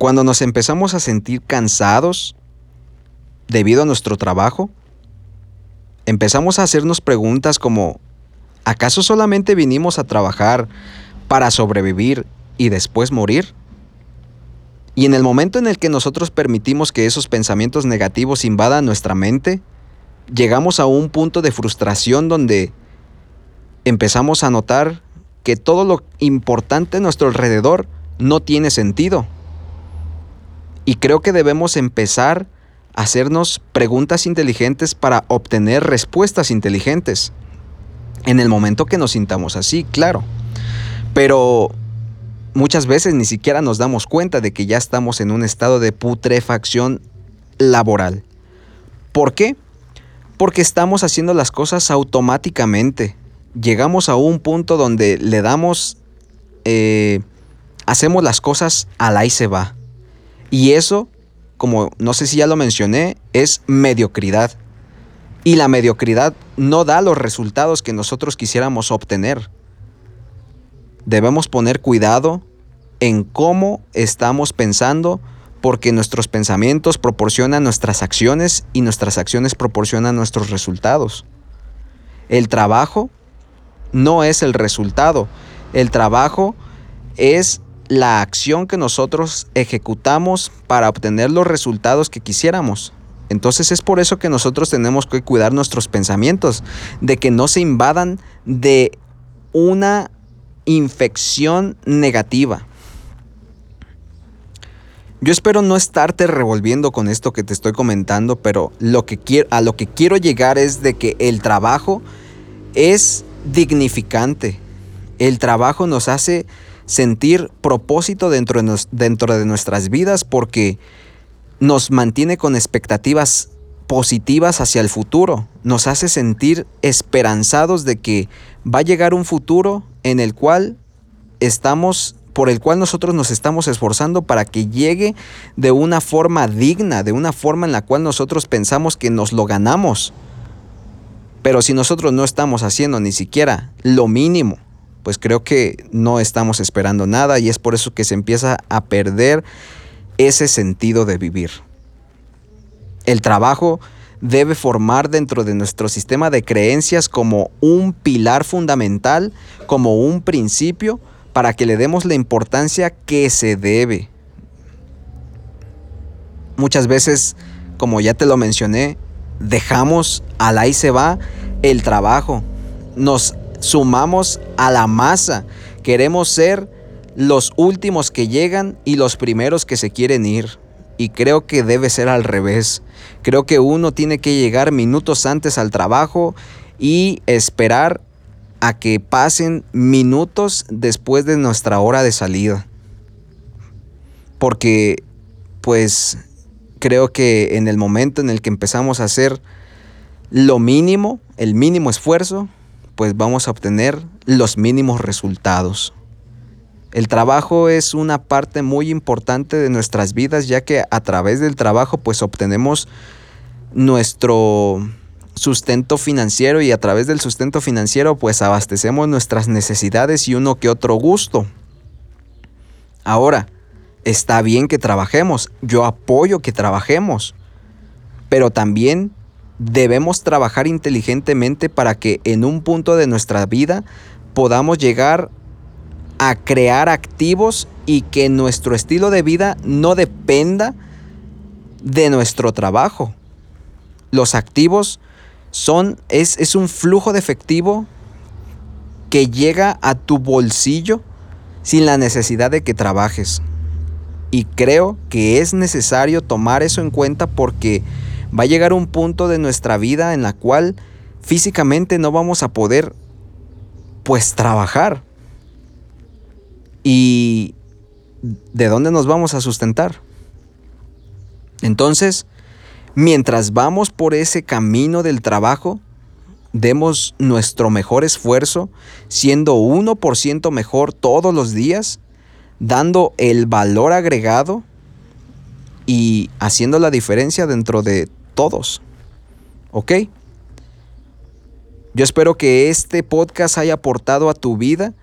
Cuando nos empezamos a sentir cansados debido a nuestro trabajo, empezamos a hacernos preguntas como, ¿acaso solamente vinimos a trabajar para sobrevivir y después morir? Y en el momento en el que nosotros permitimos que esos pensamientos negativos invadan nuestra mente, llegamos a un punto de frustración donde empezamos a notar que todo lo importante a nuestro alrededor no tiene sentido. Y creo que debemos empezar a hacernos preguntas inteligentes para obtener respuestas inteligentes. En el momento que nos sintamos así, claro. Pero muchas veces ni siquiera nos damos cuenta de que ya estamos en un estado de putrefacción laboral. ¿Por qué? Porque estamos haciendo las cosas automáticamente. Llegamos a un punto donde le damos, eh, hacemos las cosas al ahí se va. Y eso, como no sé si ya lo mencioné, es mediocridad. Y la mediocridad no da los resultados que nosotros quisiéramos obtener. Debemos poner cuidado en cómo estamos pensando porque nuestros pensamientos proporcionan nuestras acciones y nuestras acciones proporcionan nuestros resultados. El trabajo no es el resultado, el trabajo es la acción que nosotros ejecutamos para obtener los resultados que quisiéramos. Entonces es por eso que nosotros tenemos que cuidar nuestros pensamientos, de que no se invadan de una infección negativa. Yo espero no estarte revolviendo con esto que te estoy comentando, pero lo que quiero, a lo que quiero llegar es de que el trabajo es dignificante. El trabajo nos hace sentir propósito dentro de, dentro de nuestras vidas porque nos mantiene con expectativas positivas hacia el futuro, nos hace sentir esperanzados de que va a llegar un futuro en el cual estamos por el cual nosotros nos estamos esforzando para que llegue de una forma digna, de una forma en la cual nosotros pensamos que nos lo ganamos. Pero si nosotros no estamos haciendo ni siquiera lo mínimo pues creo que no estamos esperando nada y es por eso que se empieza a perder ese sentido de vivir. El trabajo debe formar dentro de nuestro sistema de creencias como un pilar fundamental, como un principio, para que le demos la importancia que se debe. Muchas veces, como ya te lo mencioné, dejamos al ahí se va el trabajo. Nos sumamos a la masa. Queremos ser los últimos que llegan y los primeros que se quieren ir. Y creo que debe ser al revés. Creo que uno tiene que llegar minutos antes al trabajo y esperar a que pasen minutos después de nuestra hora de salida. Porque pues creo que en el momento en el que empezamos a hacer lo mínimo, el mínimo esfuerzo, pues vamos a obtener los mínimos resultados. El trabajo es una parte muy importante de nuestras vidas ya que a través del trabajo pues obtenemos nuestro sustento financiero y a través del sustento financiero pues abastecemos nuestras necesidades y uno que otro gusto. Ahora, está bien que trabajemos, yo apoyo que trabajemos, pero también debemos trabajar inteligentemente para que en un punto de nuestra vida podamos llegar a crear activos y que nuestro estilo de vida no dependa de nuestro trabajo. Los activos son, es, es un flujo de efectivo que llega a tu bolsillo sin la necesidad de que trabajes. Y creo que es necesario tomar eso en cuenta porque va a llegar un punto de nuestra vida en la cual físicamente no vamos a poder pues trabajar. ¿Y de dónde nos vamos a sustentar? Entonces, mientras vamos por ese camino del trabajo, demos nuestro mejor esfuerzo, siendo 1% mejor todos los días, dando el valor agregado y haciendo la diferencia dentro de todos. ¿Ok? Yo espero que este podcast haya aportado a tu vida,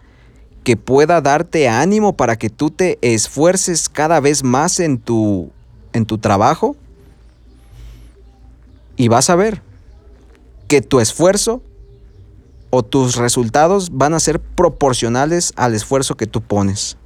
que pueda darte ánimo para que tú te esfuerces cada vez más en tu, en tu trabajo. Y vas a ver que tu esfuerzo o tus resultados van a ser proporcionales al esfuerzo que tú pones.